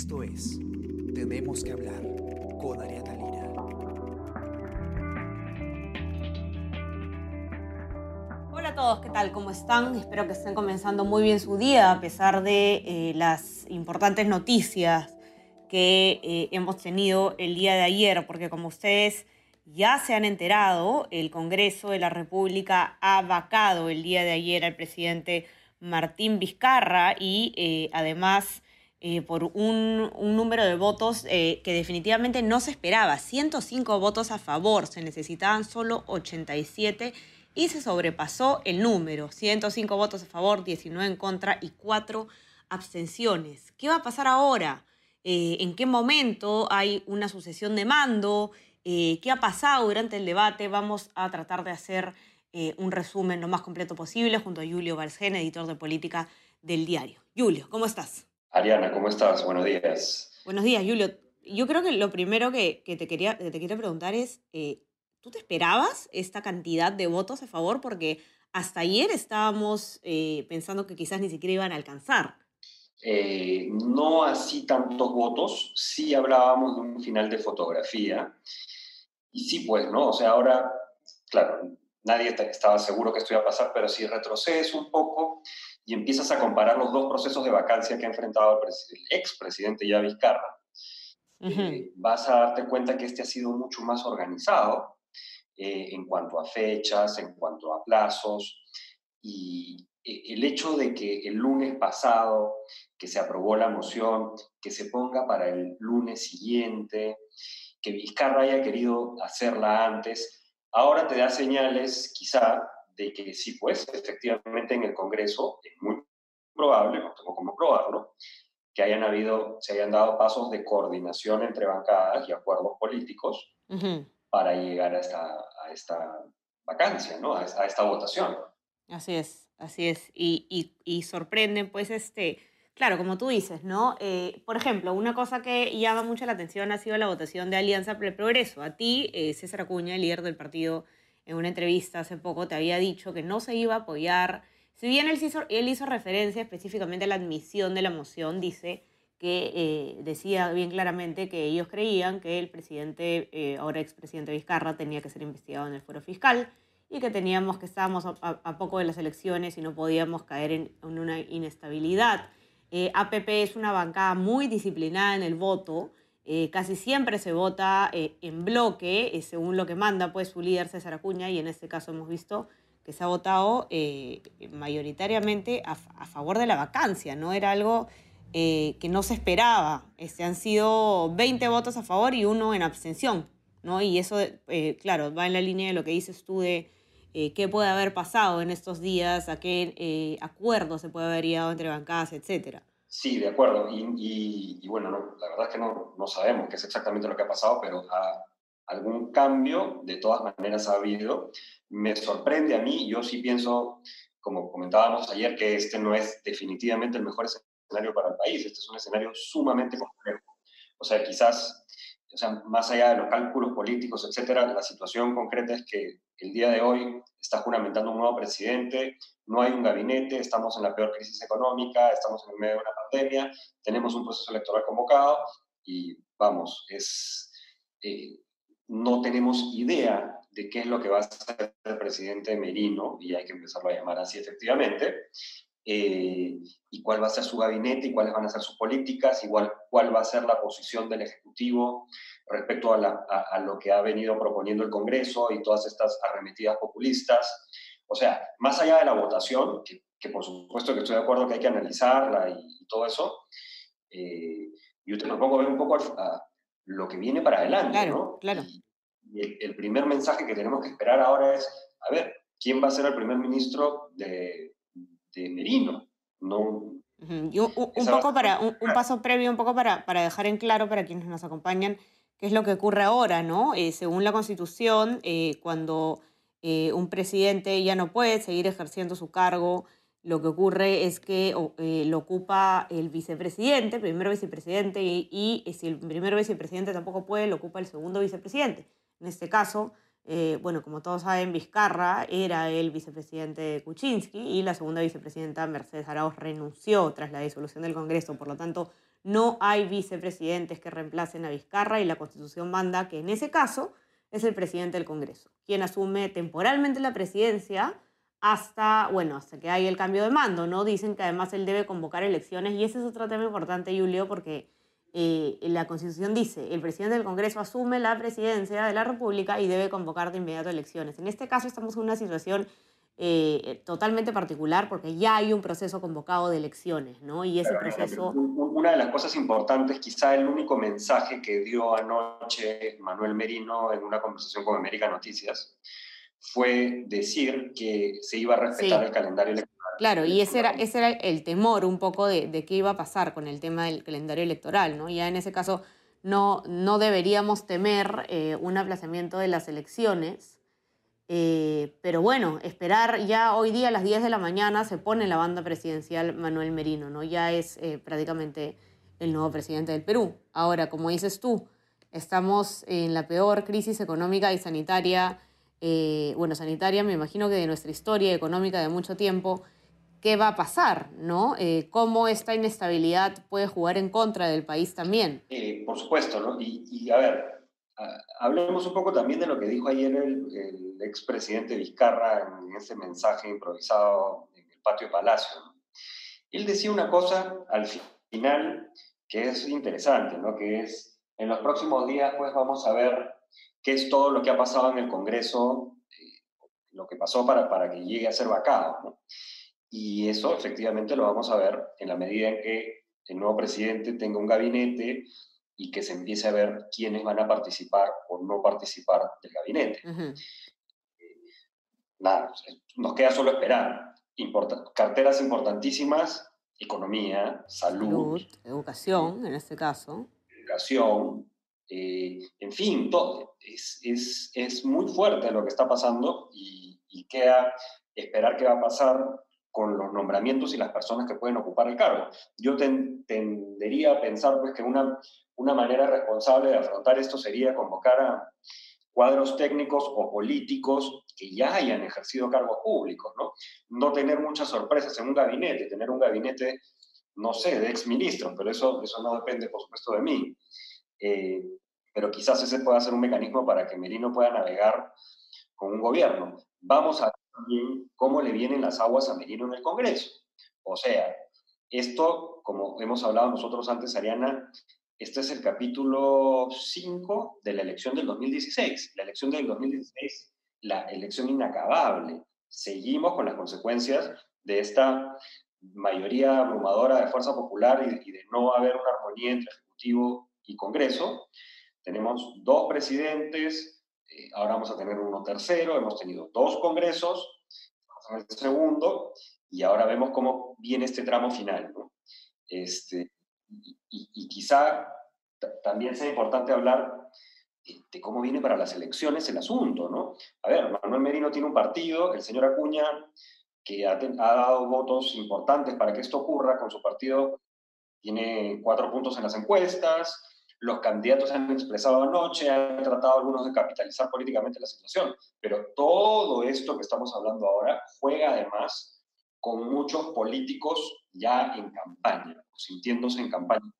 Esto es Tenemos que hablar con Ariana Lira. Hola a todos, ¿qué tal? ¿Cómo están? Espero que estén comenzando muy bien su día a pesar de eh, las importantes noticias que eh, hemos tenido el día de ayer, porque como ustedes ya se han enterado, el Congreso de la República ha vacado el día de ayer al presidente Martín Vizcarra y eh, además eh, por un, número de votos eh, que definitivamente no se esperaba, 105 votos a favor, se necesitaban solo 87 y se sobrepasó el número, 105 votos a favor, 19 en contra y 4 abstenciones. ¿Qué va a pasar ahora? ¿En qué momento hay una sucesión de mando? ¿Qué ha pasado durante el debate? Vamos a tratar de hacer eh, un resumen lo más completo posible junto a Julio Barcena, editor de política del diario. Julio, ¿cómo estás? Ariana, ¿cómo estás? Buenos días. Buenos días, Julio. Yo creo que lo primero que, que te, quería, te quiero preguntar es, eh, ¿tú te esperabas esta cantidad de votos a favor? Porque hasta ayer estábamos eh, pensando que quizás ni siquiera iban a alcanzar. Eh, no así tantos votos, sí hablábamos de un final de fotografía. Y sí, pues, ¿no? O sea, ahora, claro, nadie estaba seguro que esto iba a pasar, pero si retrocedes un poco y empiezas a comparar los dos procesos de vacancia que ha enfrentado el, expresidente ya Vizcarra, eh, vas a darte cuenta que este ha sido mucho más organizado eh, en cuanto a fechas, en cuanto a plazos, y eh, el hecho de que el lunes pasado, que se aprobó la moción, que se ponga para el lunes siguiente, que Vizcarra haya querido hacerla antes, Ahora te da señales, quizá, de que sí, pues, efectivamente en el Congreso es muy probable, no tengo cómo probarlo, que hayan habido, se hayan dado pasos de coordinación entre bancadas y acuerdos políticos para llegar a esta, a esta vacancia, ¿no? A esta, a esta votación. Así es, así es. Y, y, y sorprenden, pues, este, Claro, como tú dices, ¿no? Eh, por ejemplo, una cosa que llama mucho la atención ha sido la votación de Alianza para el Progreso. A ti, eh, César Acuña, el líder del partido, en una entrevista hace poco te había dicho que no se iba a apoyar. Si bien él hizo, él hizo referencia específicamente a la admisión de la moción, dice que eh, decía bien claramente que ellos creían que el presidente, ahora expresidente Vizcarra, tenía que ser investigado en el foro fiscal y que teníamos que estábamos a, poco de las elecciones y no podíamos caer en una inestabilidad. Eh, APP es una bancada muy disciplinada en el voto. Eh, casi siempre se vota eh, en bloque, según lo que manda pues, su líder César Acuña, y en este caso hemos visto que se ha votado mayoritariamente a, favor de la vacancia, ¿no? Era algo que no se esperaba. Este, han sido 20 votos a favor y uno en abstención, ¿no? Y eso, claro, va en la línea de lo que dices tú de eh, qué puede haber pasado en estos días, a qué eh, acuerdo se puede haber llegado entre bancadas, etcétera. Sí, de acuerdo. Y, bueno, la verdad es que no, no, sabemos qué es exactamente lo que ha pasado, pero algún cambio de todas maneras ha habido. Me sorprende a mí, yo sí pienso, como comentábamos ayer, que este no es definitivamente el mejor escenario para el país. Este es un escenario sumamente complejo. O sea, quizás o sea, más allá de los cálculos políticos, etcétera, la situación concreta es que el día de hoy está juramentando un nuevo presidente, no hay un gabinete, estamos en la peor crisis económica, estamos en medio de una pandemia, tenemos un proceso electoral convocado y vamos, es, eh, no tenemos idea de qué es lo que va a hacer el presidente Merino, y hay que empezarlo a llamar así efectivamente, eh, y cuál va a ser su gabinete y cuáles van a ser sus políticas, igual cuál va a ser la posición del Ejecutivo respecto a, lo que ha venido proponiendo el Congreso y todas estas arremetidas populistas. O sea, más allá de la votación, que, por supuesto que estoy de acuerdo que hay que analizarla y, todo eso, eh, yo te propongo ver un poco a, lo que viene para adelante. Claro, ¿no? claro. Y, el, el primer mensaje que tenemos que esperar ahora es, a ver, ¿quién va a ser el primer ministro de, de Merino. No, un, poco para, un, paso previo, un poco para, para dejar en claro para quienes nos acompañan qué es lo que ocurre ahora, ¿no? Eh, según la Constitución, eh, cuando eh, un presidente ya no puede seguir ejerciendo su cargo, lo que ocurre es que lo ocupa el vicepresidente, el primer vicepresidente, y, y si el primer vicepresidente tampoco puede, lo ocupa el segundo vicepresidente. En este caso, eh, bueno, como todos saben, Vizcarra era el vicepresidente de Kuczynski y la segunda vicepresidenta Mercedes Arauz renunció tras la disolución del Congreso. Por lo tanto, no hay vicepresidentes que reemplacen a Vizcarra y la Constitución manda que en ese caso es el presidente del Congreso, quien asume temporalmente la presidencia hasta, bueno, hasta que haya el cambio de mando, ¿no? Dicen que además él debe convocar elecciones y ese es otro tema importante, Julio, porque eh, la Constitución dice, el presidente del Congreso asume la presidencia de la República y debe convocar de inmediato elecciones. En este caso estamos en una situación eh, totalmente particular porque ya hay un proceso convocado de elecciones, ¿no? Y ese proceso... Una de las cosas importantes, quizá el único mensaje que dio anoche Manuel Merino en una conversación con América Noticias, fue decir que se iba a respetar el calendario electoral. Claro, y ese era, ese era el temor un poco de, de, qué iba a pasar con el tema del calendario electoral, ¿no? Ya en ese caso no, no deberíamos temer eh, un aplazamiento de las elecciones, eh, pero bueno, esperar ya hoy día a las 10 de la mañana se pone la banda presidencial Manuel Merino, ¿no? Ya es eh, prácticamente el nuevo presidente del Perú. Ahora, como dices tú, estamos en la peor crisis económica y sanitaria, eh, bueno, sanitaria, me imagino que de nuestra historia económica de mucho tiempo, ¿qué va a pasar? ¿no? ¿Cómo esta inestabilidad puede jugar en contra del país también? por supuesto, ¿no? Y, y a ver, hablemos un poco también de lo que dijo ayer el, el expresidente Vizcarra en ese mensaje improvisado en el patio de Palacio. Él decía una cosa al final que es interesante, ¿no? que es, en los próximos días pues vamos a ver qué es todo lo que ha pasado en el Congreso, eh, lo que pasó para, para que llegue a ser vacado. ¿no? Y eso efectivamente lo vamos a ver en la medida en que el nuevo presidente tenga un gabinete y que se empiece a ver quiénes van a participar o no participar del gabinete. nada, nos queda solo esperar. carteras importantísimas, economía, salud, educación, en este caso. Educación, eh, en fin, todo. Es, es, es, muy fuerte lo que está pasando y, y queda esperar qué va a pasar con los nombramientos y las personas que pueden ocupar el cargo. Yo tendería a pensar pues, que una, una manera responsable de afrontar esto sería convocar a cuadros técnicos o políticos que ya hayan ejercido cargos públicos, ¿no? No tener muchas sorpresas en un gabinete, tener un gabinete, no sé, de exministros, pero eso, eso no depende, por supuesto, de mí. Eh, pero quizás ese pueda ser un mecanismo para que Merino pueda navegar con un gobierno. Vamos a cómo le vienen las aguas a Merino en el Congreso. O sea, esto, como hemos hablado nosotros antes, Ariana, este es el capítulo 5 de la elección del 2016. La elección del 2016, la elección inacabable. Seguimos con las consecuencias de esta mayoría abrumadora de Fuerza Popular y, de no haber una armonía entre Ejecutivo y Congreso. Tenemos dos presidentes, eh, ahora vamos a tener uno tercero, hemos tenido dos congresos, en el segundo, y ahora vemos cómo viene este tramo final. ¿no? Este, y, quizá también sea importante hablar de, cómo viene para las elecciones el asunto. ¿no? A ver, Manuel Merino tiene un partido, el señor Acuña, que ha, ha dado votos importantes para que esto ocurra con su partido, tiene cuatro puntos en las encuestas, los candidatos han expresado anoche, han tratado algunos de capitalizar políticamente la situación, pero todo esto que estamos hablando ahora juega además con muchos políticos ya en campaña, sintiéndose en campaña.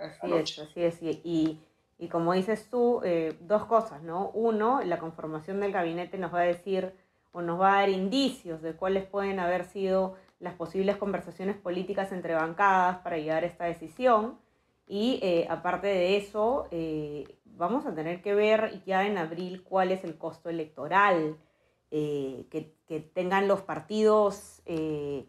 Así es, así es. Y, y, como dices tú, eh, dos cosas, ¿no? Uno, la conformación del gabinete nos va a decir o nos va a dar indicios de cuáles pueden haber sido las posibles conversaciones políticas entre bancadas para llegar a esta decisión. Y eh, aparte de eso, eh, vamos a tener que ver ya en abril cuál es el costo electoral eh, que, que, tengan los partidos que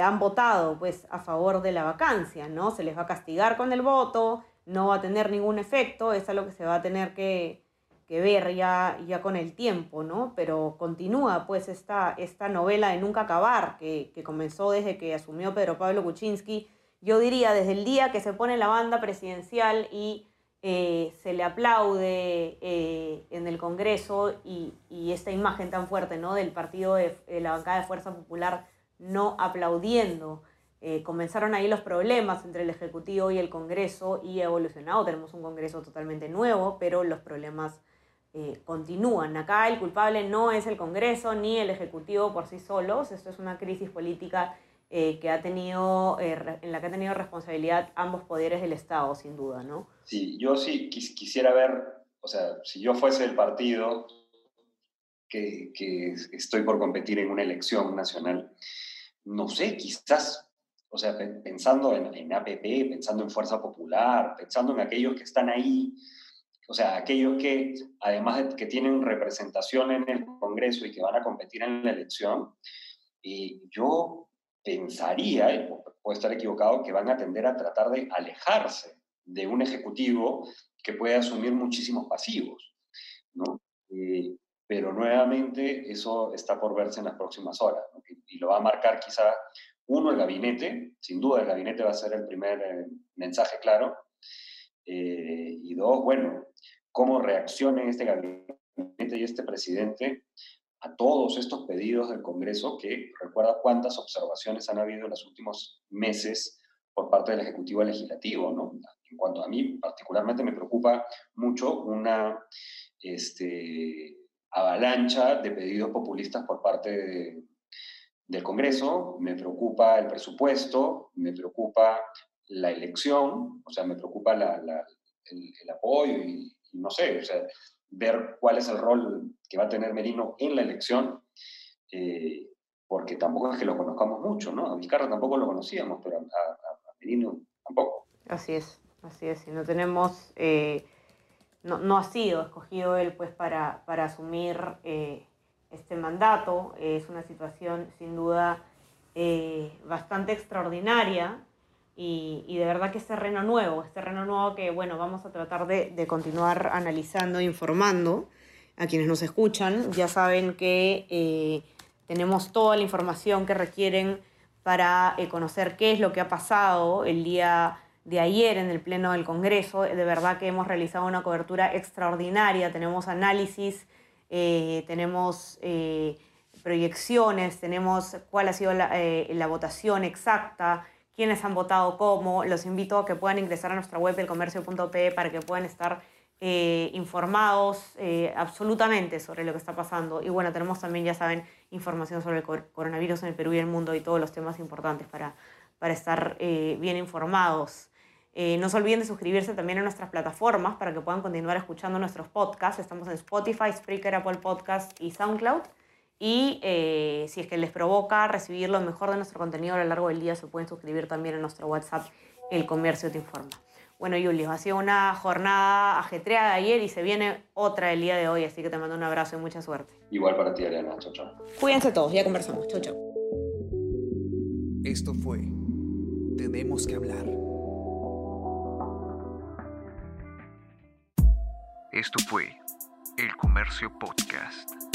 han votado pues, a favor de la vacancia, ¿no? Se les va a castigar con el voto, no va a tener ningún efecto, es algo que se va a tener que, que ver ya, ya con el tiempo, ¿no? Pero continúa pues esta, esta novela de nunca acabar, que, que comenzó desde que asumió Pedro Pablo Kuczynski, yo diría desde el día que se pone la banda presidencial y eh, se le aplaude eh, en el Congreso y, esta imagen tan fuerte ¿no? del partido de, la bancada de Fuerza Popular no aplaudiendo. Eh, comenzaron ahí los problemas entre el Ejecutivo y el Congreso y ha evolucionado. Tenemos un Congreso totalmente nuevo, pero los problemas continúan. Acá el culpable no es el Congreso ni el Ejecutivo por sí solos. Esto es una crisis política eh, que ha tenido, eh, en la que ha tenido responsabilidad ambos poderes del Estado, sin duda, ¿no? Sí, yo sí quisiera ver, o sea, si yo fuese el partido que, que estoy por competir en una elección nacional, no sé, quizás o sea, pensando en, en, APP, pensando en Fuerza Popular, pensando en aquellos que están ahí, o sea, aquellos que, además de que tienen representación en el Congreso y que van a competir en la elección, y yo pensaría, y puedo estar equivocado, que van a tender a tratar de alejarse de un ejecutivo que puede asumir muchísimos pasivos, ¿no? Eh, pero nuevamente eso está por verse en las próximas horas, y, lo va a marcar quizá uno, el gabinete, sin duda el gabinete va a ser el primer eh, mensaje claro. Eh, y dos, bueno, cómo reaccionen este gabinete y este presidente a todos estos pedidos del Congreso, que recuerda cuántas observaciones han habido en los últimos meses por parte del Ejecutivo Legislativo. ¿no? En cuanto a mí, particularmente me preocupa mucho una este, avalancha de pedidos populistas por parte de, del Congreso, me preocupa el presupuesto, me preocupa la elección, o sea, me preocupa la, el, apoyo y, no sé, o sea, ver cuál es el rol que va a tener Merino en la elección, eh, porque tampoco es que lo conozcamos mucho, ¿no? A Vizcarra tampoco lo conocíamos, pero a, Merino tampoco. Así es, así es, y no tenemos, eh, no, ha sido escogido él pues para, para asumir... Eh, este mandato. Es una situación sin duda bastante extraordinaria y, de verdad que es terreno nuevo, es terreno nuevo que bueno, vamos a tratar de, continuar analizando e informando a quienes nos escuchan. Ya saben que eh, tenemos toda la información que requieren para eh, conocer qué es lo que ha pasado el día de ayer en el Pleno del Congreso. De verdad que hemos realizado una cobertura extraordinaria, tenemos análisis eh, tenemos proyecciones, tenemos cuál ha sido la, votación exacta, quiénes han votado cómo. Los invito a que puedan ingresar a nuestra web elcomercio.pe para que puedan estar informados absolutamente sobre lo que está pasando. Y bueno, tenemos también, ya saben, información sobre el coronavirus en el Perú y el mundo y todos los temas importantes para, para estar bien informados. Eh, no se olviden de suscribirse también a nuestras plataformas para que puedan continuar escuchando nuestros podcasts. Estamos en Spotify, Spreaker, Apple Podcast y SoundCloud. Y eh, si es que les provoca recibir lo mejor de nuestro contenido a lo largo del día, se pueden suscribir también a nuestro WhatsApp, El Comercio Te Informa. Bueno, Julio, ha sido una jornada ajetreada ayer y se viene otra el día de hoy, así que te mando un abrazo y mucha suerte. Igual para ti, Ariana. Chau, chau. Cuídense todos, ya conversamos. Chau, chau. Esto fue Tenemos que hablar Esto fue El Comercio Podcast.